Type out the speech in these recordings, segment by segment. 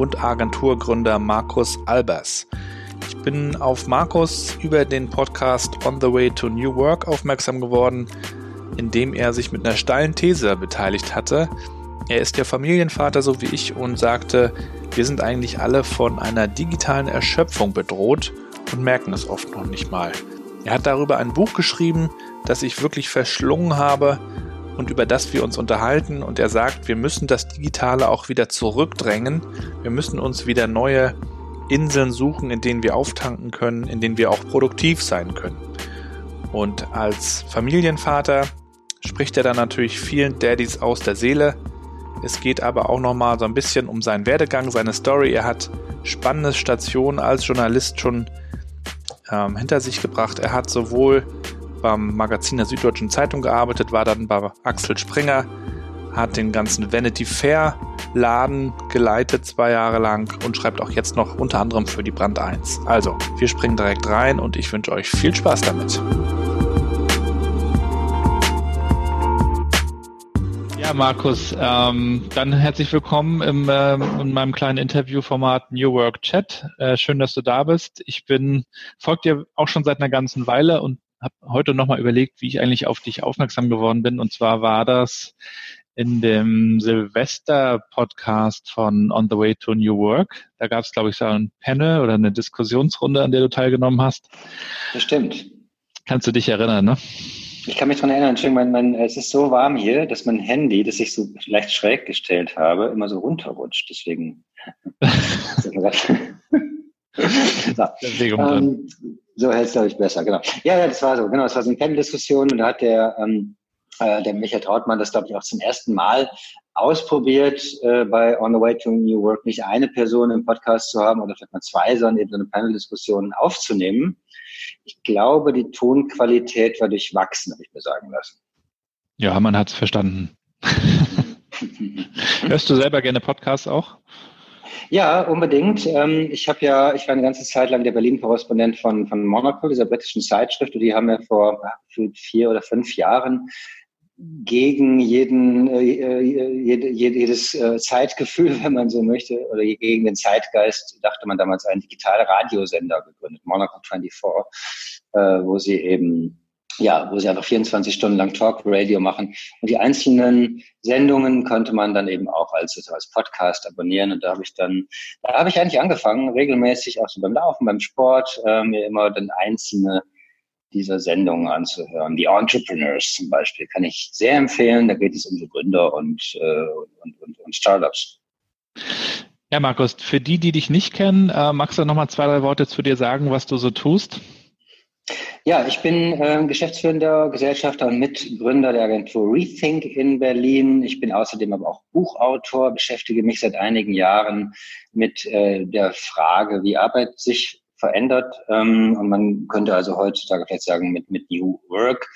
und Agenturgründer Markus Albers. Ich bin auf Markus über den Podcast On the Way to New Work aufmerksam geworden, in dem er sich mit einer steilen These beteiligt hatte. Er ist ja Familienvater so wie ich und sagte, wir sind eigentlich alle von einer digitalen Erschöpfung bedroht und merken es oft noch nicht mal. Er hat darüber ein Buch geschrieben, das ich wirklich verschlungen habe und über das wir uns unterhalten. Und er sagt, wir müssen das Digitale auch wieder zurückdrängen. Wir müssen uns wieder neue Inseln suchen, in denen wir auftanken können, in denen wir auch produktiv sein können. Und als Familienvater spricht er dann natürlich vielen Daddys aus der Seele. Es geht aber auch nochmal so ein bisschen um seinen Werdegang, seine Story. Er hat spannende Stationen als Journalist schon ähm, hinter sich gebracht. Er hat sowohl beim Magazin der Süddeutschen Zeitung gearbeitet, war dann bei Axel Springer, hat den ganzen Vanity Fair Laden geleitet zwei Jahre lang und schreibt auch jetzt noch unter anderem für die Brand 1. Also, wir springen direkt rein und ich wünsche euch viel Spaß damit. Ja, Markus, ähm, dann herzlich willkommen im, äh, in meinem kleinen Interviewformat New Work Chat. Äh, schön, dass du da bist. Ich bin, folgt dir auch schon seit einer ganzen Weile und habe heute nochmal überlegt, wie ich eigentlich auf dich aufmerksam geworden bin. Und zwar war das in dem Silvester-Podcast von On the Way to New Work. Da gab es, glaube ich, so ein Panel oder eine Diskussionsrunde, an der du teilgenommen hast. Das stimmt. Kannst du dich erinnern, ne? Ich kann mich daran erinnern, Entschuldigung, mein, mein, es ist so warm hier, dass mein Handy, das ich so leicht schräg gestellt habe, immer so runterrutscht. Deswegen. so. ähm, so hält es, glaube ich, besser, genau. Ja, ja, das war so, genau, das war so eine Panel-Diskussion und da hat der, ähm, äh, der Michael Trautmann das, glaube ich, auch zum ersten Mal ausprobiert, äh, bei On the Way to New Work nicht eine Person im Podcast zu haben oder vielleicht mal zwei, sondern eben so eine Panel-Diskussion aufzunehmen. Ich glaube, die Tonqualität war durchwachsen, habe ich mir sagen lassen. Ja, man hat es verstanden. Hörst du selber gerne Podcasts auch? Ja, unbedingt. Ähm, ich habe ja, ich war eine ganze Zeit lang der Berlin-Korrespondent von, von Monocle, dieser britischen Zeitschrift, und die haben ja vor vier oder fünf Jahren gegen jeden, äh, jede, jedes äh, Zeitgefühl, wenn man so möchte, oder gegen den Zeitgeist, dachte man damals einen digitalen Radiosender gegründet, Monocle 24, äh, wo sie eben ja, wo sie einfach 24 Stunden lang Talk Radio machen. Und die einzelnen Sendungen konnte man dann eben auch als, als Podcast abonnieren. Und da habe ich dann, da habe ich eigentlich angefangen, regelmäßig auch so beim Laufen, beim Sport, äh, mir immer dann einzelne dieser Sendungen anzuhören. Die Entrepreneurs zum Beispiel kann ich sehr empfehlen. Da geht es um so Gründer und, äh, und, und, und Startups. Ja, Markus, für die, die dich nicht kennen, äh, magst du noch mal zwei, drei Worte zu dir sagen, was du so tust? Ja, ich bin äh, geschäftsführender Gesellschafter und Mitgründer der Agentur Rethink in Berlin. Ich bin außerdem aber auch Buchautor, beschäftige mich seit einigen Jahren mit äh, der Frage, wie Arbeit sich verändert. Ähm, und man könnte also heutzutage vielleicht sagen, mit, mit New Work.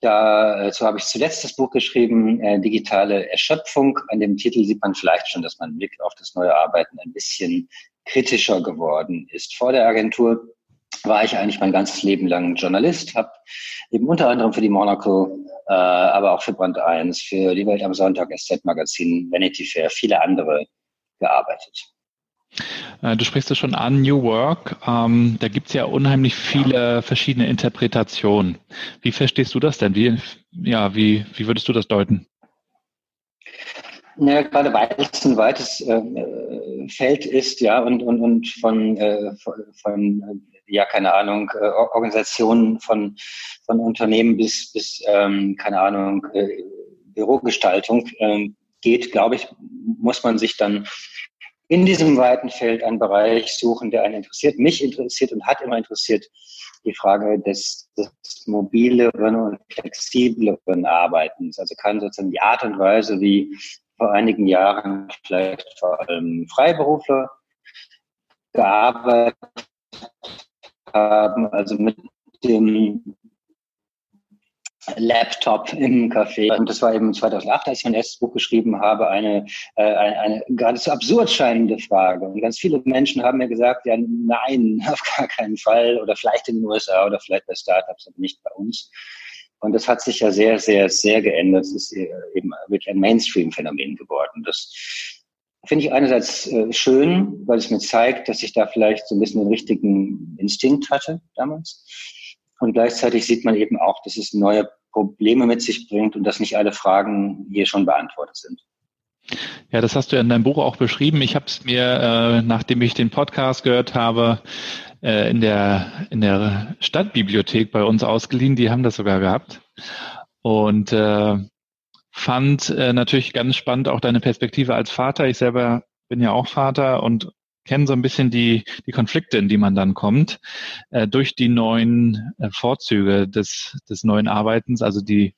Dazu habe ich zuletzt das Buch geschrieben, äh, Digitale Erschöpfung. An dem Titel sieht man vielleicht schon, dass mein Blick auf das neue Arbeiten ein bisschen kritischer geworden ist. Vor der Agentur war ich eigentlich mein ganzes Leben lang Journalist, habe eben unter anderem für die Monaco, äh, aber auch für Brand 1, für die Welt am Sonntag, SZ Magazin, Vanity Fair, viele andere gearbeitet. Äh, du sprichst es schon an, New Work. Ähm, da gibt es ja unheimlich viele verschiedene Interpretationen. Wie verstehst du das denn? Wie, ja, wie, wie würdest du das deuten? Naja, gerade weil es ein weites äh, Feld ist, ja, und, und, und von, äh, von, von, ja, keine Ahnung, äh, Organisationen von, von Unternehmen bis, bis ähm, keine Ahnung, äh, Bürogestaltung äh, geht, glaube ich, muss man sich dann in diesem weiten Feld einen Bereich suchen, der einen interessiert. Mich interessiert und hat immer interessiert die Frage des, des mobileren und flexibleren Arbeitens. Also kann sozusagen die Art und Weise, wie vor einigen Jahren vielleicht vor allem Freiberufler gearbeitet haben, also mit dem Laptop im Café. Und das war eben 2008, als ich mein erstes Buch geschrieben habe, eine, äh, eine, eine geradezu absurd scheinende Frage. Und ganz viele Menschen haben mir gesagt, ja, nein, auf gar keinen Fall. Oder vielleicht in den USA oder vielleicht bei Startups, aber nicht bei uns. Und das hat sich ja sehr, sehr, sehr geändert. Es ist eben wirklich ein Mainstream-Phänomen geworden. Das finde ich einerseits äh, schön, weil es mir zeigt, dass ich da vielleicht so ein bisschen den richtigen Instinkt hatte damals. Und gleichzeitig sieht man eben auch, dass es neue Probleme mit sich bringt und dass nicht alle Fragen hier schon beantwortet sind. Ja, das hast du in deinem Buch auch beschrieben. Ich habe es mir, äh, nachdem ich den Podcast gehört habe, äh, in der in der Stadtbibliothek bei uns ausgeliehen. Die haben das sogar gehabt und äh, fand äh, natürlich ganz spannend auch deine Perspektive als Vater. Ich selber bin ja auch Vater und kennen so ein bisschen die, die Konflikte, in die man dann kommt, äh, durch die neuen äh, Vorzüge des, des neuen Arbeitens, also die,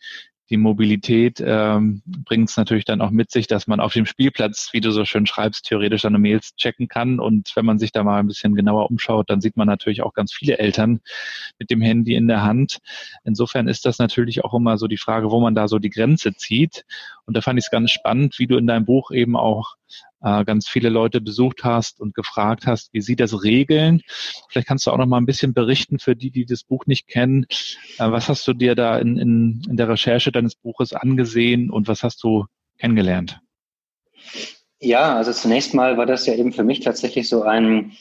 die Mobilität ähm, bringt es natürlich dann auch mit sich, dass man auf dem Spielplatz, wie du so schön schreibst, theoretisch seine Mails checken kann. Und wenn man sich da mal ein bisschen genauer umschaut, dann sieht man natürlich auch ganz viele Eltern mit dem Handy in der Hand. Insofern ist das natürlich auch immer so die Frage, wo man da so die Grenze zieht. Und da fand ich es ganz spannend, wie du in deinem Buch eben auch äh, ganz viele Leute besucht hast und gefragt hast, wie sie das regeln. Vielleicht kannst du auch noch mal ein bisschen berichten für die, die das Buch nicht kennen. Äh, was hast du dir da in, in, in der Recherche deines Buches angesehen und was hast du kennengelernt? Ja, also zunächst mal war das ja eben für mich tatsächlich so ein,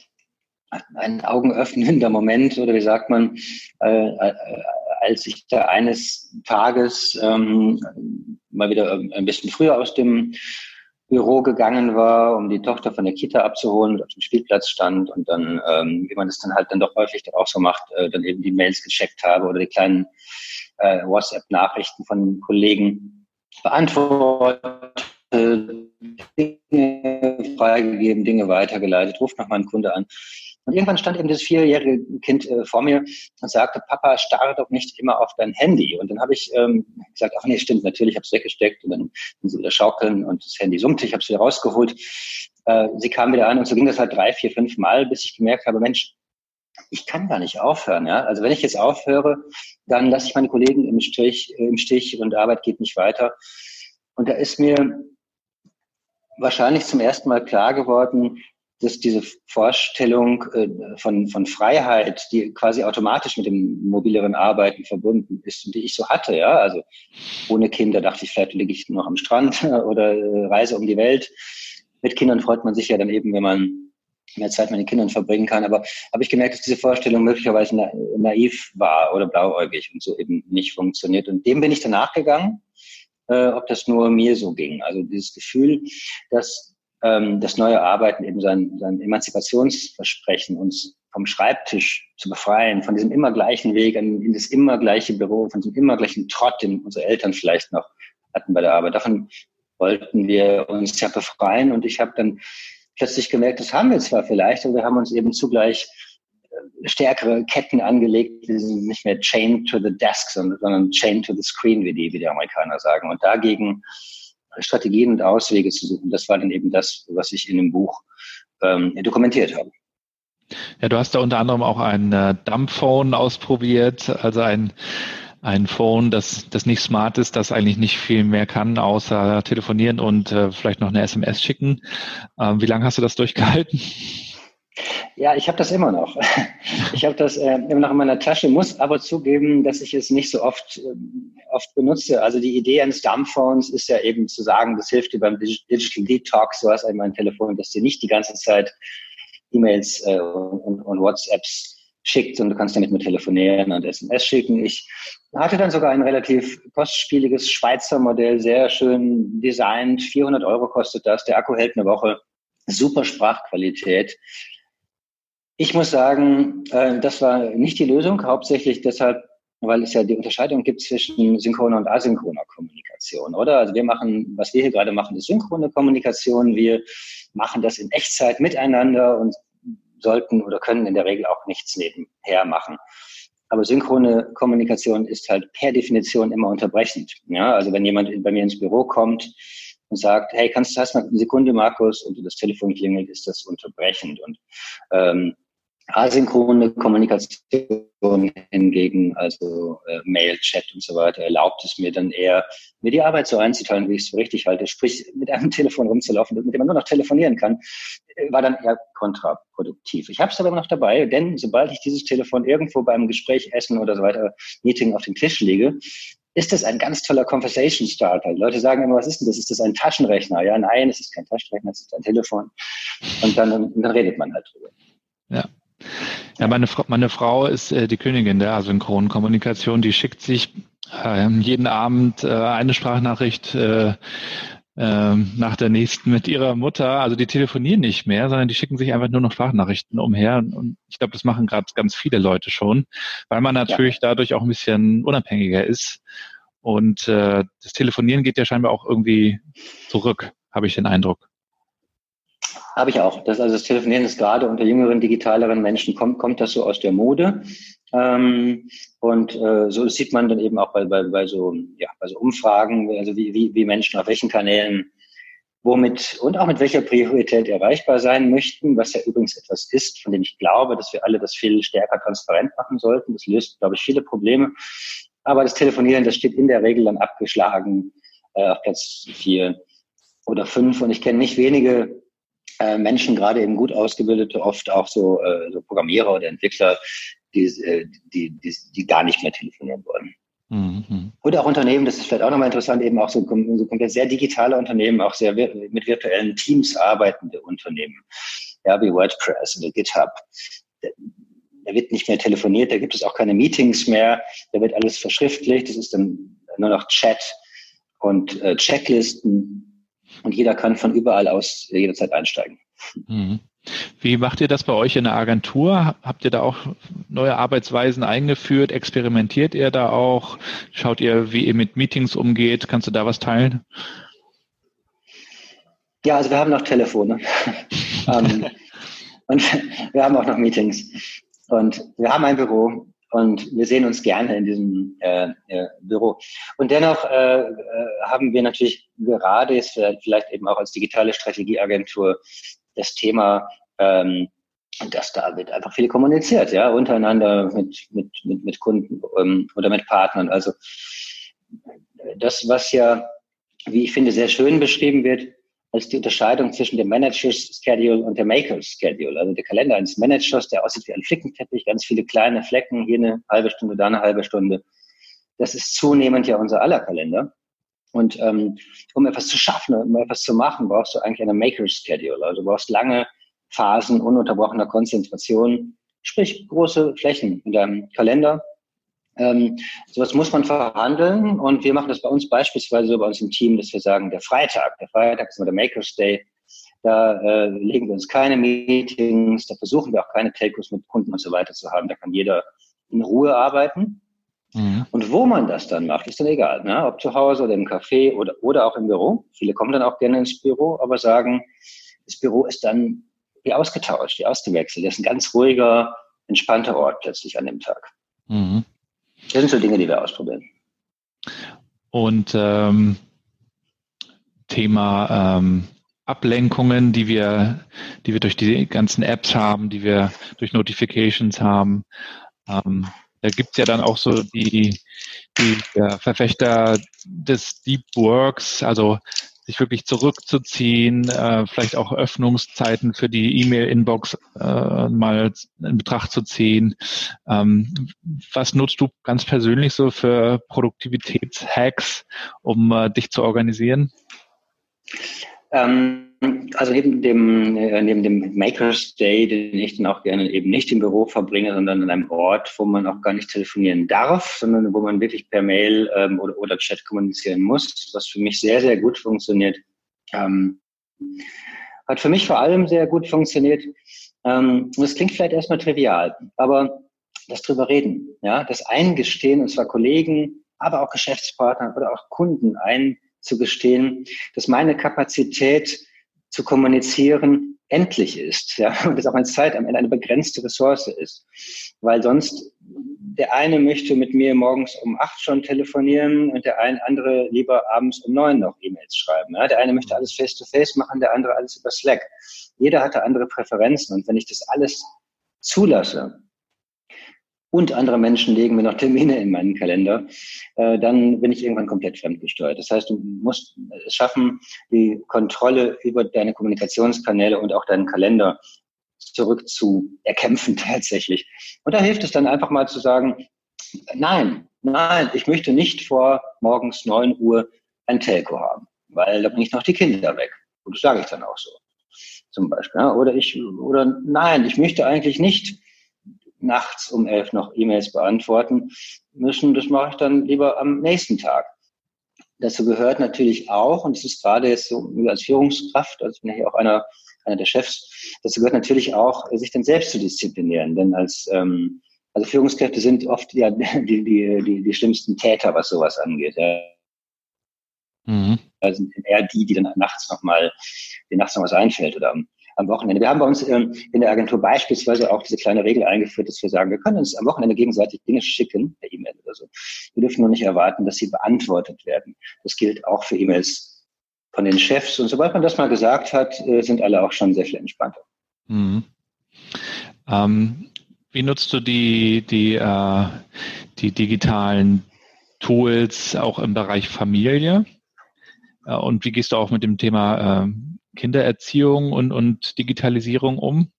ein augenöffnender Moment oder wie sagt man, äh, äh, als ich da eines Tages ähm, mal wieder ein bisschen früher aus dem Büro gegangen war, um die Tochter von der Kita abzuholen und auf dem Spielplatz stand und dann, ähm, wie man das dann halt dann doch häufig dann auch so macht, äh, dann eben die Mails gecheckt habe oder die kleinen äh, WhatsApp-Nachrichten von Kollegen beantwortet, Dinge freigegeben, Dinge weitergeleitet, ruft noch mal ein Kunde an. Und irgendwann stand eben das vierjährige Kind äh, vor mir und sagte, Papa, starre doch nicht immer auf dein Handy. Und dann habe ich ähm, gesagt, ach nee, stimmt, natürlich, habe es weggesteckt und dann sind sie wieder schaukeln und das Handy summte, ich habe es wieder rausgeholt. Äh, sie kam wieder an und so ging das halt drei, vier, fünf Mal, bis ich gemerkt habe, Mensch, ich kann gar nicht aufhören. Ja? Also wenn ich jetzt aufhöre, dann lasse ich meine Kollegen im Stich, äh, im Stich und Arbeit geht nicht weiter. Und da ist mir wahrscheinlich zum ersten Mal klar geworden, dass diese Vorstellung äh, von, von Freiheit, die quasi automatisch mit dem mobileren Arbeiten verbunden ist und die ich so hatte, ja, also ohne Kinder dachte ich, vielleicht liege ich noch am Strand oder äh, reise um die Welt. Mit Kindern freut man sich ja dann eben, wenn man mehr Zeit mit den Kindern verbringen kann. Aber habe ich gemerkt, dass diese Vorstellung möglicherweise na, naiv war oder blauäugig und so eben nicht funktioniert. Und dem bin ich danach gegangen, äh, ob das nur mir so ging. Also dieses Gefühl, dass ähm, das neue Arbeiten eben sein, sein Emanzipationsversprechen, uns vom Schreibtisch zu befreien, von diesem immer gleichen Weg in, in das immer gleiche Büro, von diesem immer gleichen Trott, den unsere Eltern vielleicht noch hatten bei der Arbeit. Davon wollten wir uns ja befreien und ich habe dann plötzlich gemerkt, das haben wir zwar vielleicht, aber wir haben uns eben zugleich äh, stärkere Ketten angelegt, die sind nicht mehr chained to the desk, sondern, chained to the screen, wie die, wie die Amerikaner sagen. Und dagegen Strategien und Auswege zu suchen. Das war dann eben das, was ich in dem Buch ähm, dokumentiert habe. Ja, du hast da unter anderem auch ein äh, Dumbphone ausprobiert, also ein ein Phone, das, das nicht smart ist, das eigentlich nicht viel mehr kann, außer telefonieren und äh, vielleicht noch eine SMS schicken. Ähm, wie lange hast du das durchgehalten? Ja, ich habe das immer noch. Ich habe das äh, immer noch in meiner Tasche, muss aber zugeben, dass ich es nicht so oft, äh, oft benutze. Also die Idee eines Dumbphones ist ja eben zu sagen, das hilft dir beim Digital Detox. Du hast einmal ein Telefon, das dir nicht die ganze Zeit E-Mails äh, und, und WhatsApps schickt und du kannst damit nur telefonieren und SMS schicken. Ich hatte dann sogar ein relativ kostspieliges Schweizer Modell, sehr schön designt. 400 Euro kostet das. Der Akku hält eine Woche. Super Sprachqualität. Ich muss sagen, äh, das war nicht die Lösung, hauptsächlich deshalb, weil es ja die Unterscheidung gibt zwischen synchroner und asynchroner Kommunikation, oder? Also wir machen, was wir hier gerade machen, ist synchrone Kommunikation. Wir machen das in Echtzeit miteinander und sollten oder können in der Regel auch nichts nebenher machen. Aber synchrone Kommunikation ist halt per Definition immer unterbrechend. Ja, also wenn jemand bei mir ins Büro kommt und sagt, hey, kannst du hast mal eine Sekunde, Markus, und das Telefon klingelt, ist das unterbrechend. Und ähm, Asynchrone Kommunikation hingegen, also äh, Mail, Chat und so weiter, erlaubt es mir dann eher, mir die Arbeit so einzuteilen, wie ich es so richtig halte. Sprich, mit einem Telefon rumzulaufen, mit dem man nur noch telefonieren kann, äh, war dann eher kontraproduktiv. Ich habe es aber noch dabei, denn sobald ich dieses Telefon irgendwo beim Gespräch, Essen oder so weiter, Meeting auf den Tisch lege, ist das ein ganz toller Conversation Starter. Die Leute sagen immer, was ist denn das? Ist das ein Taschenrechner? Ja, nein, es ist kein Taschenrechner, es ist ein Telefon. Und dann, und dann redet man halt drüber. Ja. Ja, meine, Frau, meine Frau ist äh, die Königin der asynchronen Kommunikation. Die schickt sich äh, jeden Abend äh, eine Sprachnachricht äh, äh, nach der nächsten mit ihrer Mutter. Also die telefonieren nicht mehr, sondern die schicken sich einfach nur noch Sprachnachrichten umher. Und ich glaube, das machen gerade ganz viele Leute schon, weil man natürlich ja. dadurch auch ein bisschen unabhängiger ist. Und äh, das Telefonieren geht ja scheinbar auch irgendwie zurück, habe ich den Eindruck. Habe ich auch. Das, also das Telefonieren ist gerade unter jüngeren, digitaleren Menschen, kommt, kommt das so aus der Mode. Ähm, und äh, so sieht man dann eben auch bei, bei, bei, so, ja, bei so Umfragen, also wie, wie, wie Menschen auf welchen Kanälen womit und auch mit welcher Priorität erreichbar sein möchten, was ja übrigens etwas ist, von dem ich glaube, dass wir alle das viel stärker transparent machen sollten. Das löst, glaube ich, viele Probleme. Aber das Telefonieren, das steht in der Regel dann abgeschlagen äh, auf Platz vier oder fünf. Und ich kenne nicht wenige äh, Menschen, gerade eben gut ausgebildete, oft auch so, äh, so Programmierer oder Entwickler, die, äh, die, die, die gar nicht mehr telefonieren wollen. Mhm. Oder auch Unternehmen, das ist vielleicht auch nochmal interessant, eben auch so, so komplett sehr digitale Unternehmen, auch sehr mit virtuellen Teams arbeitende Unternehmen, ja, wie WordPress oder GitHub. Da wird nicht mehr telefoniert, da gibt es auch keine Meetings mehr, da wird alles verschriftlicht, das ist dann nur noch Chat und äh, Checklisten und jeder kann von überall aus jederzeit einsteigen. Mhm. Wie macht ihr das bei euch in der Agentur? Habt ihr da auch neue Arbeitsweisen eingeführt? Experimentiert ihr da auch? Schaut ihr, wie ihr mit Meetings umgeht? Kannst du da was teilen? Ja, also wir haben noch Telefone. ähm, und wir haben auch noch Meetings. Und wir haben ein Büro und wir sehen uns gerne in diesem äh, äh, Büro. Und dennoch äh, äh, haben wir natürlich gerade jetzt vielleicht eben auch als digitale Strategieagentur das Thema, ähm, dass da wird einfach viel kommuniziert, ja, untereinander mit, mit, mit, mit Kunden ähm, oder mit Partnern. Also das, was ja, wie ich finde, sehr schön beschrieben wird, als die Unterscheidung zwischen dem Manager's Schedule und der Maker's Schedule. Also der Kalender eines Managers, der aussieht wie ein Flickenteppich, ganz viele kleine Flecken, hier eine halbe Stunde, da eine halbe Stunde. Das ist zunehmend ja unser aller Kalender. Und ähm, um etwas zu schaffen, um etwas zu machen, brauchst du eigentlich eine Maker's Schedule. Also du brauchst lange Phasen ununterbrochener Konzentration, sprich große Flächen in deinem Kalender. Ähm, sowas muss man verhandeln und wir machen das bei uns beispielsweise so bei uns im Team, dass wir sagen, der Freitag, der Freitag ist immer der Maker's Day, da äh, legen wir uns keine Meetings, da versuchen wir auch keine Telcos mit Kunden und so weiter zu haben, da kann jeder in Ruhe arbeiten. Mhm. Und wo man das dann macht, ist dann egal, ne? ob zu Hause oder im Café oder, oder auch im Büro. Viele kommen dann auch gerne ins Büro, aber sagen, das Büro ist dann wie ausgetauscht, wie ausgewechselt. Das ist ein ganz ruhiger, entspannter Ort plötzlich an dem Tag. Mhm. Das sind so Dinge, die wir ausprobieren. Und ähm, Thema ähm, Ablenkungen, die wir, die wir durch die ganzen Apps haben, die wir durch Notifications haben. Ähm, da gibt's ja dann auch so die, die ja, Verfechter des Deep Works, also sich wirklich zurückzuziehen, äh, vielleicht auch Öffnungszeiten für die E-Mail-Inbox äh, mal in Betracht zu ziehen. Ähm, was nutzt du ganz persönlich so für Produktivitätshacks, um äh, dich zu organisieren? Ähm also neben dem, äh, neben dem Makers Day, den ich dann auch gerne eben nicht im Büro verbringe, sondern an einem Ort, wo man auch gar nicht telefonieren darf, sondern wo man wirklich per Mail ähm, oder, oder Chat kommunizieren muss, was für mich sehr, sehr gut funktioniert. Ähm, hat für mich vor allem sehr gut funktioniert. Ähm, das klingt vielleicht erstmal trivial, aber das drüber reden, ja, das Eingestehen, und zwar Kollegen, aber auch Geschäftspartner oder auch Kunden einzugestehen, dass meine Kapazität zu kommunizieren endlich ist, ja, und das auch eine Zeit am Ende eine begrenzte Ressource ist, weil sonst der eine möchte mit mir morgens um acht schon telefonieren und der eine andere lieber abends um neun noch E-Mails schreiben. Ja. Der eine möchte alles face to face machen, der andere alles über Slack. Jeder hatte andere Präferenzen und wenn ich das alles zulasse, und andere Menschen legen mir noch Termine in meinen Kalender, äh, dann bin ich irgendwann komplett fremdgesteuert. Das heißt, du musst es schaffen, die Kontrolle über deine Kommunikationskanäle und auch deinen Kalender zurück zu erkämpfen tatsächlich. Und da hilft es dann einfach mal zu sagen, nein, nein, ich möchte nicht vor morgens neun Uhr ein Telco haben, weil da bringe ich noch die Kinder weg. Und das sage ich dann auch so. Zum Beispiel. Oder ich, oder nein, ich möchte eigentlich nicht nachts um elf noch E-Mails beantworten müssen. Das mache ich dann lieber am nächsten Tag. Dazu gehört natürlich auch, und das ist gerade jetzt so als Führungskraft, also ich bin ja hier auch einer, einer der Chefs, dazu gehört natürlich auch, sich dann selbst zu disziplinieren. Denn als ähm, also Führungskräfte sind oft ja die, die, die, die schlimmsten Täter, was sowas angeht. Ja. Mhm. Also sind eher die, die dann nachts nochmal, die nachts noch was einfällt oder am, am Wochenende. Wir haben bei uns ähm, in der Agentur beispielsweise auch diese kleine Regel eingeführt, dass wir sagen, wir können uns am Wochenende gegenseitig Dinge schicken, per E-Mail oder so. Wir dürfen nur nicht erwarten, dass sie beantwortet werden. Das gilt auch für E-Mails von den Chefs. Und sobald man das mal gesagt hat, äh, sind alle auch schon sehr viel entspannter. Mhm. Ähm, wie nutzt du die, die, äh, die digitalen Tools auch im Bereich Familie? Äh, und wie gehst du auch mit dem Thema ähm, Kindererziehung und, und Digitalisierung um?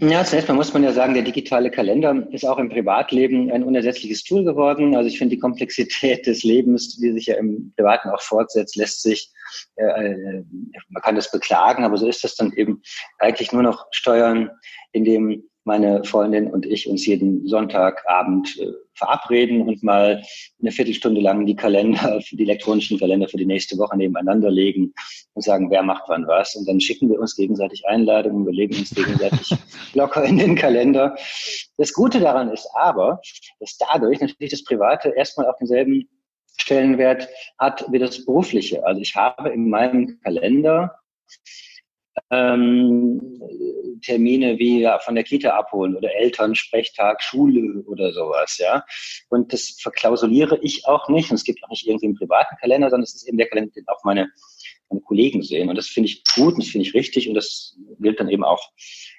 Ja, zunächst mal muss man ja sagen, der digitale Kalender ist auch im Privatleben ein unersetzliches Tool geworden. Also ich finde die Komplexität des Lebens, die sich ja im Privaten auch fortsetzt, lässt sich, äh, äh man kann das beklagen, aber so ist das dann eben eigentlich nur noch steuern, indem meine Freundin und ich uns jeden Sonntagabend äh, verabreden und mal eine Viertelstunde lang die Kalender, die elektronischen Kalender für die nächste Woche nebeneinander legen und sagen, wer macht wann was. Und dann schicken wir uns gegenseitig Einladungen, wir legen uns gegenseitig locker in den Kalender. Das Gute daran ist aber, dass dadurch natürlich das Private erstmal auf denselben Stellenwert hat wie das berufliche. Also ich habe in meinem Kalender ähm, Termine wie ja, von der Kita abholen oder Elternsprechtag, Schule oder sowas, ja. Und das verklausuliere ich auch nicht. Und es gibt auch nicht irgendwie einen privaten Kalender, sondern es ist eben der Kalender, den auch meine, meine Kollegen sehen. Und das finde ich gut und das finde ich richtig und das gilt dann eben auch,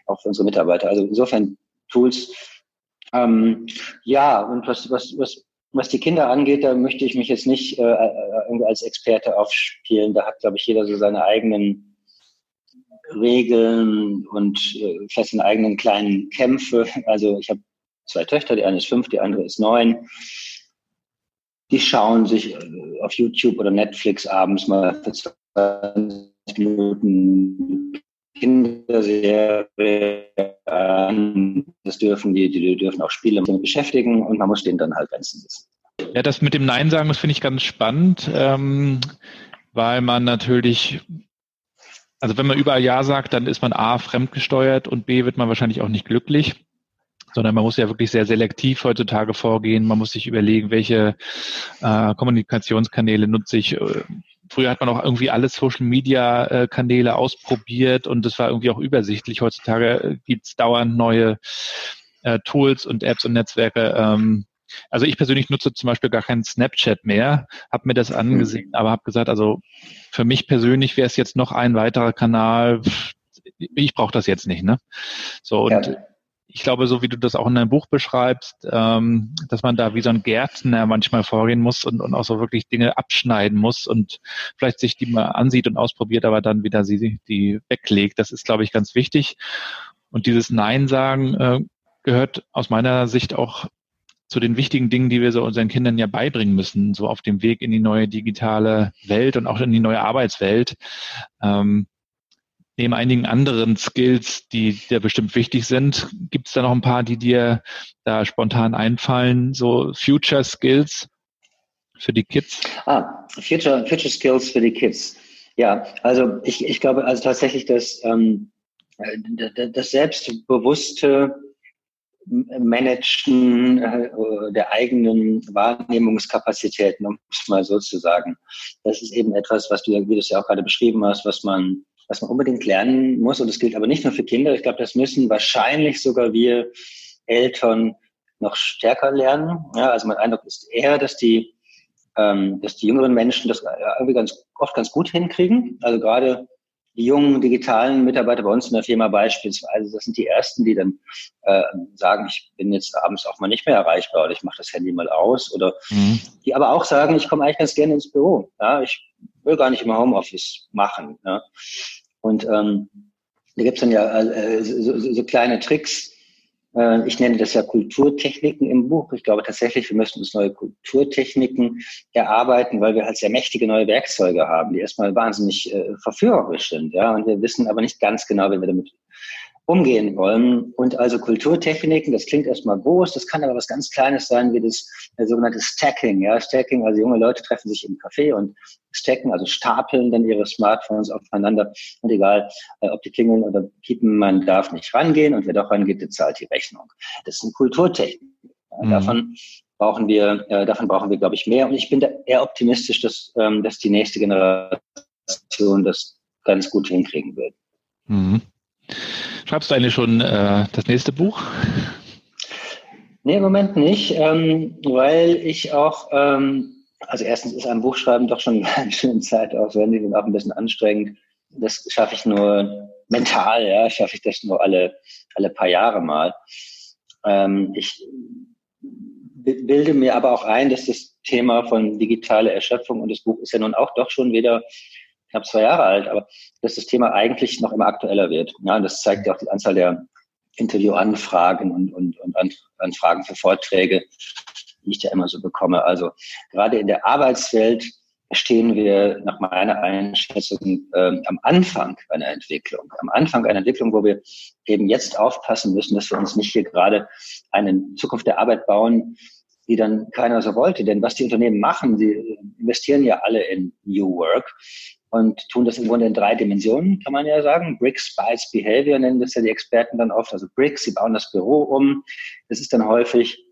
auch für unsere Mitarbeiter. Also insofern Tools. Ähm, ja, und was, was, was, was die Kinder angeht, da möchte ich mich jetzt nicht äh, äh als Experte aufspielen. Da hat, glaube ich, jeder so seine eigenen Regeln und äh, seine eigenen kleinen Kämpfe. Also ich habe zwei Töchter, die eine ist fünf, die andere ist neun. Die schauen sich äh, auf YouTube oder Netflix abends mal für 20 Minuten Kinderserie an. Das dürfen die, die dürfen auch Spiele beschäftigen und man muss denen dann halt Grenzen setzen. Ja, das mit dem Nein sagen, das finde ich ganz spannend, ähm, weil man natürlich also wenn man überall Ja sagt, dann ist man A, fremdgesteuert und B, wird man wahrscheinlich auch nicht glücklich, sondern man muss ja wirklich sehr selektiv heutzutage vorgehen. Man muss sich überlegen, welche äh, Kommunikationskanäle nutze ich. Äh, früher hat man auch irgendwie alle Social-Media-Kanäle ausprobiert und das war irgendwie auch übersichtlich. Heutzutage äh, gibt's dauernd neue äh, Tools und Apps und Netzwerke. Ähm, also ich persönlich nutze zum Beispiel gar keinen Snapchat mehr, habe mir das angesehen, aber habe gesagt, also für mich persönlich wäre es jetzt noch ein weiterer Kanal. Ich brauche das jetzt nicht, ne? So und ja. ich glaube, so wie du das auch in deinem Buch beschreibst, ähm, dass man da wie so ein Gärtner manchmal vorgehen muss und, und auch so wirklich Dinge abschneiden muss und vielleicht sich die mal ansieht und ausprobiert, aber dann wieder sie die weglegt. Das ist, glaube ich, ganz wichtig. Und dieses Nein sagen äh, gehört aus meiner Sicht auch zu den wichtigen Dingen, die wir so unseren Kindern ja beibringen müssen, so auf dem Weg in die neue digitale Welt und auch in die neue Arbeitswelt. Ähm, neben einigen anderen Skills, die dir bestimmt wichtig sind, gibt es da noch ein paar, die dir da spontan einfallen, so Future Skills für die Kids? Ah, Future, Future Skills für die Kids. Ja, also ich, ich glaube also tatsächlich, dass ähm, das selbstbewusste Managen äh, der eigenen Wahrnehmungskapazitäten, um es mal so zu sagen. Das ist eben etwas, was du, wie du es ja auch gerade beschrieben hast, was man was man unbedingt lernen muss. Und das gilt aber nicht nur für Kinder. Ich glaube, das müssen wahrscheinlich sogar wir Eltern noch stärker lernen. Ja, also mein Eindruck ist eher, dass die, ähm, dass die jüngeren Menschen das irgendwie ganz oft ganz gut hinkriegen. Also gerade die jungen digitalen Mitarbeiter bei uns in der Firma beispielsweise, das sind die ersten, die dann äh, sagen, ich bin jetzt abends auch mal nicht mehr erreichbar oder ich mache das Handy mal aus oder mhm. die aber auch sagen, ich komme eigentlich ganz gerne ins Büro. Ja, ich will gar nicht immer Homeoffice machen. Ja. Und ähm, da gibt's dann ja äh, so, so, so kleine Tricks. Äh, ich nenne das ja Kulturtechniken im Buch. Ich glaube tatsächlich, wir müssen uns neue Kulturtechniken erarbeiten, weil wir halt sehr mächtige neue Werkzeuge haben, die erstmal wahnsinnig äh, verführerisch sind. Ja, und wir wissen aber nicht ganz genau, wie wir damit umgehen wollen. Und also Kulturtechniken, das klingt erstmal groß, das kann aber was ganz Kleines sein, wie das äh, sogenannte Stacking. Ja, Stacking, also junge Leute treffen sich im Café und stacken, also stapeln dann ihre Smartphones aufeinander. Und egal, äh, ob die klingeln oder piepen, man darf nicht rangehen und wer doch rangeht, der zahlt die Rechnung. Das sind Kulturtechniken. Mhm. Davon brauchen wir, äh, davon brauchen wir, glaube ich, mehr. Und ich bin da eher optimistisch, dass, ähm, dass die nächste Generation das ganz gut hinkriegen wird. Mhm. Schreibst du eigentlich schon äh, das nächste Buch? Nee, im Moment nicht, ähm, weil ich auch, ähm, also erstens ist ein Buchschreiben doch schon eine schöne Zeit aufwendig und auch ein bisschen anstrengend. Das schaffe ich nur mental, ja, schaffe ich das nur alle, alle paar Jahre mal. Ähm, ich bilde mir aber auch ein, dass das Thema von digitaler Erschöpfung und das Buch ist ja nun auch doch schon wieder knapp zwei Jahre alt, aber dass das Thema eigentlich noch immer aktueller wird. Ja, und das zeigt ja auch die Anzahl der Interviewanfragen und, und, und Anfragen für Vorträge, die ich da immer so bekomme. Also gerade in der Arbeitswelt stehen wir nach meiner Einschätzung ähm, am Anfang einer Entwicklung. Am Anfang einer Entwicklung, wo wir eben jetzt aufpassen müssen, dass wir uns nicht hier gerade eine Zukunft der Arbeit bauen, die dann keiner so wollte. Denn was die Unternehmen machen, die investieren ja alle in New Work und tun das im Grunde in drei Dimensionen, kann man ja sagen. Bricks, Bytes, Behavior nennen das ja die Experten dann oft. Also Bricks, sie bauen das Büro um. Das ist dann häufig,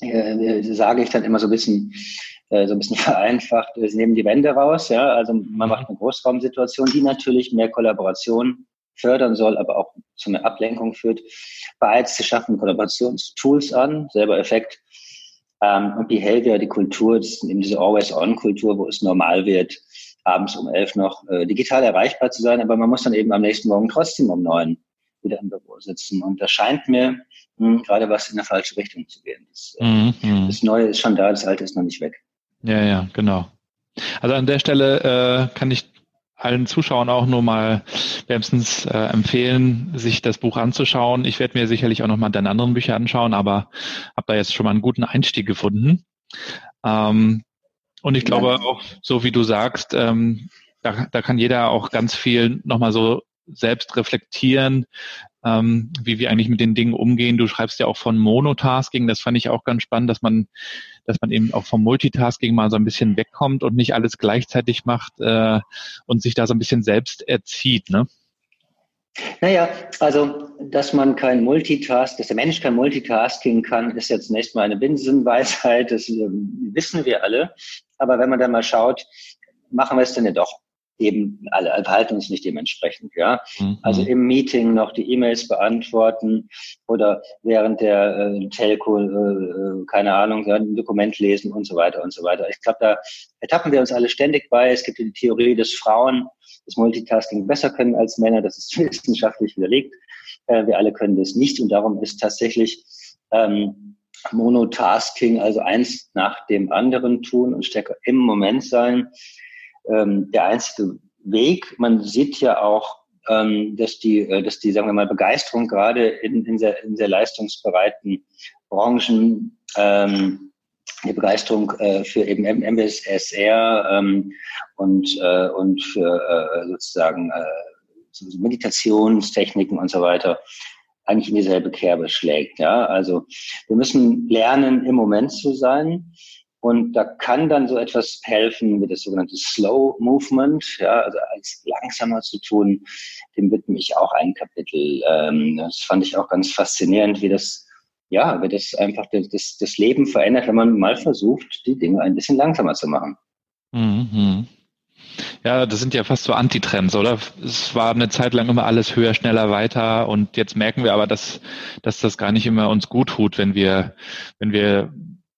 äh, sage ich dann immer so ein bisschen, äh, so ein bisschen vereinfacht, sie nehmen die Wände raus. Ja, also man macht eine Großraumsituation, die natürlich mehr Kollaboration fördern soll, aber auch zu mehr Ablenkung führt. Bytes, sie schaffen Kollaborationstools an, selber Effekt. Ähm, und Behavior, die Kultur, das ist eben diese Always-On-Kultur, wo es normal wird, abends um elf noch äh, digital erreichbar zu sein, aber man muss dann eben am nächsten Morgen trotzdem um neun wieder im Büro sitzen. Und das scheint mir mh, hm, gerade was in eine falsche Richtung zu gehen. Das, äh, mhm, mhm. das Neue ist schon da, das Alte ist noch nicht weg. Ja, ja, genau. Also an der Stelle äh, kann ich allen Zuschauern auch nur mal wärmstens äh, empfehlen, sich das Buch anzuschauen. Ich werde mir sicherlich auch noch mal deine anderen Bücher anschauen, aber habe da jetzt schon mal einen guten Einstieg gefunden. Ähm, und ich glaube ja. auch, so wie du sagst, ähm, da, da kann jeder auch ganz viel nochmal so selbst reflektieren, ähm, wie wir eigentlich mit den Dingen umgehen. Du schreibst ja auch von Monotasking, das fand ich auch ganz spannend, dass man, dass man eben auch vom Multitasking mal so ein bisschen wegkommt und nicht alles gleichzeitig macht äh, und sich da so ein bisschen selbst erzieht, ne? Naja, also, dass man kein Multitask, dass der Mensch kein Multitasking kann, ist jetzt zunächst mal eine Binsenweisheit, das äh, wissen wir alle. Aber wenn man dann mal schaut, machen wir es denn ja doch eben alle verhalten uns nicht dementsprechend, ja. Mhm. Also im Meeting noch die E-Mails beantworten oder während der äh, Telco, äh, äh keine Ahnung, ein Dokument lesen und so weiter und so weiter. Ich glaube, da ertappen wir uns alle ständig bei. Es gibt die Theorie, dass Frauen das Multitasking besser können als Männer. Das ist wissenschaftlich widerlegt. Äh, wir alle können das nicht und darum ist tatsächlich ähm, Monotasking, also eins nach dem anderen tun und stärker im Moment sein, ähm, der einzige Weg. Man sieht ja auch, ähm, dass die, äh, dass die, sagen wir mal, Begeisterung gerade in, in, sehr, in sehr leistungsbereiten Branchen, ähm, die Begeisterung äh, für eben MBSR ähm, und, äh, und für äh, sozusagen äh, Meditationstechniken und so weiter eigentlich in dieselbe Kerbe schlägt. Ja, also wir müssen lernen, im Moment zu sein. Und da kann dann so etwas helfen wie das sogenannte Slow Movement, ja, also als langsamer zu tun. Dem widme ich auch ein Kapitel. Ähm, das fand ich auch ganz faszinierend, wie das, ja, wie das einfach das, das Leben verändert, wenn man mal versucht, die Dinge ein bisschen langsamer zu machen. Mhm. Ja, das sind ja fast so Antitrends, oder? Es war eine Zeit lang immer alles höher, schneller, weiter und jetzt merken wir aber, dass, dass das gar nicht immer uns gut tut, wenn wir, wenn wir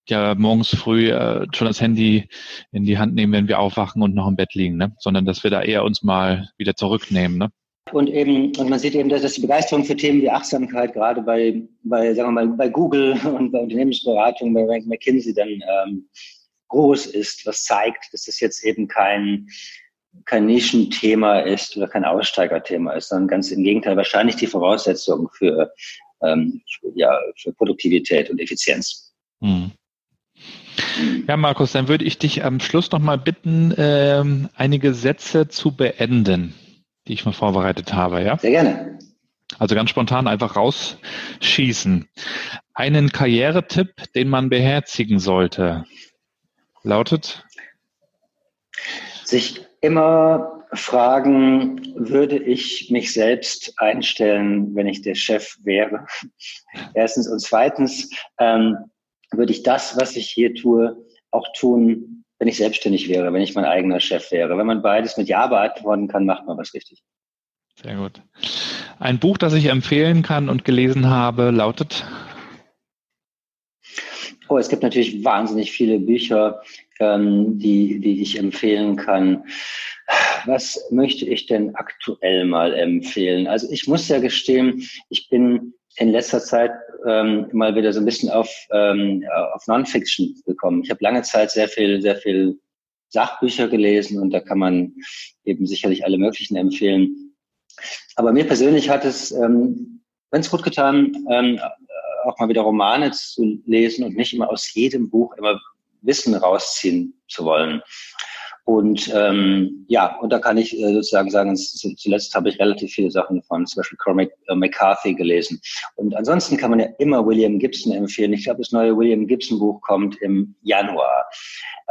ja morgens früh äh, schon das Handy in die Hand nehmen, wenn wir aufwachen und noch im Bett liegen, ne? sondern dass wir da eher uns mal wieder zurücknehmen. Ne? Und eben, und man sieht eben, dass die Begeisterung für Themen wie Achtsamkeit gerade bei, bei, sagen wir mal, bei Google und bei Unternehmensberatung, bei McKinsey dann ähm, groß ist, was zeigt, dass es jetzt eben kein, kein Nischenthema ist oder kein Aussteigerthema ist, sondern ganz im Gegenteil wahrscheinlich die Voraussetzung für, ähm, ja, für Produktivität und Effizienz. Hm. Ja, Markus, dann würde ich dich am Schluss noch mal bitten, ähm, einige Sätze zu beenden, die ich mal vorbereitet habe. Ja? Sehr gerne. Also ganz spontan einfach rausschießen. Einen Karrieretipp, den man beherzigen sollte lautet? Sich immer fragen, würde ich mich selbst einstellen, wenn ich der Chef wäre? Erstens. Und zweitens, ähm, würde ich das, was ich hier tue, auch tun, wenn ich selbstständig wäre, wenn ich mein eigener Chef wäre. Wenn man beides mit Ja beantworten kann, macht man was richtig. Sehr gut. Ein Buch, das ich empfehlen kann und gelesen habe, lautet? Oh, es gibt natürlich wahnsinnig viele Bücher, ähm, die, die ich empfehlen kann. Was möchte ich denn aktuell mal empfehlen? Also ich muss ja gestehen, ich bin in letzter Zeit ähm, mal wieder so ein bisschen auf, ähm, auf Non-Fiction gekommen. Ich habe lange Zeit sehr viel, sehr viel Sachbücher gelesen und da kann man eben sicherlich alle möglichen empfehlen. Aber mir persönlich hat es, ähm, es gut getan, ähm, auch mal wieder Romane zu lesen und nicht immer aus jedem Buch immer Wissen rausziehen zu wollen. Und ähm, ja, und da kann ich äh, sozusagen sagen, zuletzt habe ich relativ viele Sachen von zum Beispiel Cormac äh, McCarthy gelesen. Und ansonsten kann man ja immer William Gibson empfehlen. Ich glaube, das neue William Gibson Buch kommt im Januar.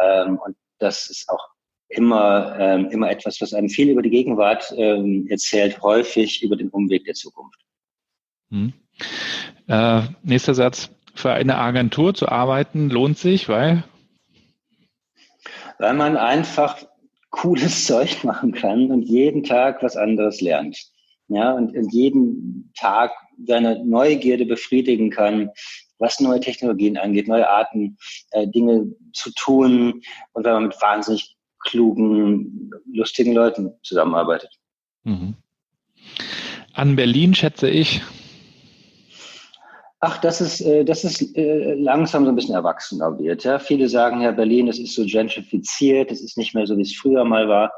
Ähm, und das ist auch immer, ähm, immer etwas, was einem viel über die Gegenwart ähm, erzählt, häufig über den Umweg der Zukunft. Hm. Äh, nächster Satz. Für eine Agentur zu arbeiten lohnt sich, weil? Weil man einfach cooles Zeug machen kann und jeden Tag was anderes lernt. Ja, und, und jeden Tag seine Neugierde befriedigen kann, was neue Technologien angeht, neue Arten, äh, Dinge zu tun und wenn man mit wahnsinnig klugen, lustigen Leuten zusammenarbeitet. Mhm. An Berlin schätze ich, Ach, das ist, äh, das ist äh, langsam so ein bisschen erwachsener wird. Ja? Viele sagen ja, Berlin, das ist so gentrifiziert, das ist nicht mehr so, wie es früher mal war.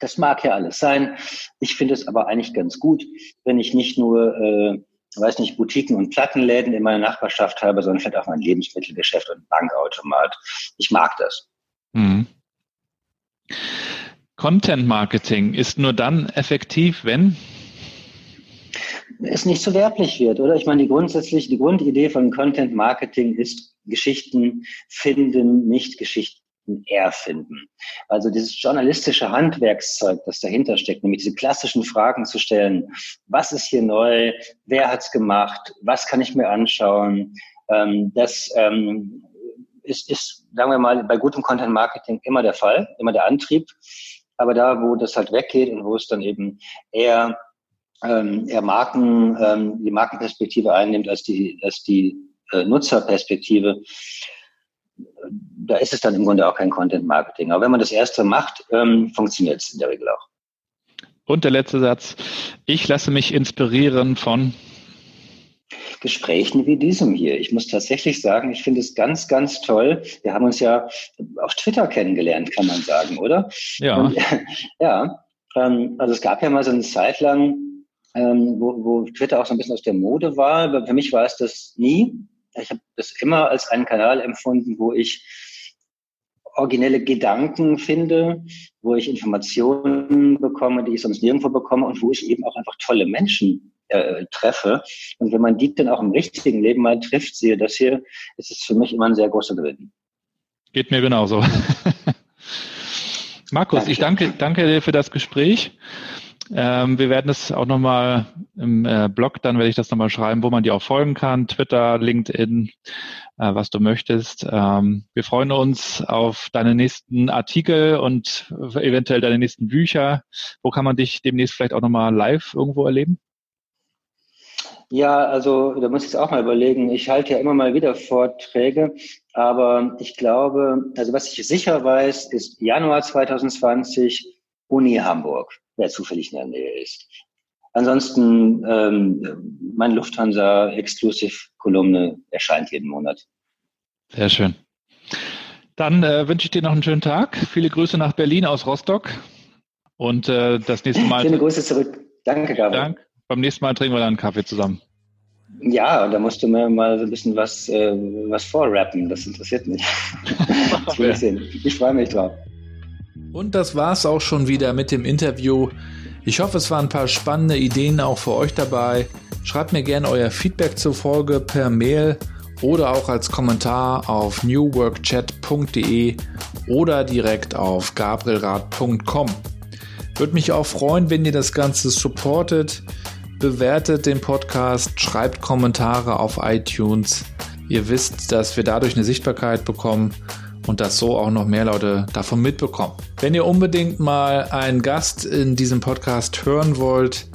Das mag ja alles sein. Ich finde es aber eigentlich ganz gut, wenn ich nicht nur, äh, weiß nicht, Boutiquen und Plattenläden in meiner Nachbarschaft habe, sondern vielleicht auch mein Lebensmittelgeschäft und Bankautomat. Ich mag das. Mhm. Content Marketing ist nur dann effektiv, wenn es nicht so werblich wird, oder? Ich meine, die grundsätzlich, die Grundidee von Content Marketing ist Geschichten finden, nicht Geschichten erfinden. Also dieses journalistische Handwerkszeug, das dahinter steckt, nämlich diese klassischen Fragen zu stellen. Was ist hier neu? Wer hat's gemacht? Was kann ich mir anschauen? Ähm, das ähm, ist, ist, sagen wir mal, bei gutem Content Marketing immer der Fall, immer der Antrieb. Aber da, wo das halt weggeht und wo es dann eben eher ähm, er Marken, ähm, die Markenperspektive einnimmt als die, als die äh, Nutzerperspektive, da ist es dann im Grunde auch kein Content Marketing. Aber wenn man das erste macht, ähm, funktioniert es in der Regel auch. Und der letzte Satz. Ich lasse mich inspirieren von Gesprächen wie diesem hier. Ich muss tatsächlich sagen, ich finde es ganz, ganz toll. Wir haben uns ja auf Twitter kennengelernt, kann man sagen, oder? Ja. Und, ja. Ähm, also es gab ja mal so eine Zeit lang, ähm, wo, wo Twitter auch so ein bisschen aus der Mode war. Aber für mich war es das nie. Ich habe das immer als einen Kanal empfunden, wo ich originelle Gedanken finde, wo ich Informationen bekomme, die ich sonst nirgendwo bekomme und wo ich eben auch einfach tolle Menschen äh, treffe. Und wenn man die dann auch im richtigen Leben mal trifft, sehe das hier, ist es für mich immer ein sehr großer Gewinn. Geht mir genauso. Markus, danke. ich danke, danke dir für das Gespräch. Ähm, wir werden es auch nochmal im äh, Blog, dann werde ich das nochmal schreiben, wo man dir auch folgen kann. Twitter, LinkedIn, äh, was du möchtest. Ähm, wir freuen uns auf deine nächsten Artikel und eventuell deine nächsten Bücher. Wo kann man dich demnächst vielleicht auch nochmal live irgendwo erleben? Ja, also da muss ich es auch mal überlegen. Ich halte ja immer mal wieder Vorträge, aber ich glaube, also was ich sicher weiß, ist Januar 2020 Uni Hamburg, wer zufällig in der Nähe ist. Ansonsten ähm, mein Lufthansa Exclusive Kolumne erscheint jeden Monat. Sehr schön. Dann äh, wünsche ich dir noch einen schönen Tag. Viele Grüße nach Berlin aus Rostock. Und äh, das nächste Mal. Schöne Grüße zurück. Danke, Gabriel. Dank. Beim nächsten Mal trinken wir dann einen Kaffee zusammen. Ja, da musst du mir mal so ein bisschen was, äh, was vorrappen. Das interessiert mich. das will ich sehen. Ich freue mich drauf. Und das war's auch schon wieder mit dem Interview. Ich hoffe, es waren ein paar spannende Ideen auch für euch dabei. Schreibt mir gerne euer Feedback zur Folge per Mail oder auch als Kommentar auf newworkchat.de oder direkt auf gabrielrad.com. Würde mich auch freuen, wenn ihr das Ganze supportet. Bewertet den Podcast, schreibt Kommentare auf iTunes. Ihr wisst, dass wir dadurch eine Sichtbarkeit bekommen und dass so auch noch mehr Leute davon mitbekommen. Wenn ihr unbedingt mal einen Gast in diesem Podcast hören wollt,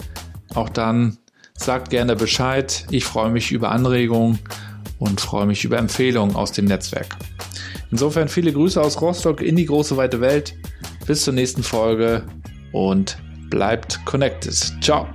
auch dann sagt gerne Bescheid. Ich freue mich über Anregungen und freue mich über Empfehlungen aus dem Netzwerk. Insofern viele Grüße aus Rostock in die große weite Welt. Bis zur nächsten Folge und bleibt connected. Ciao.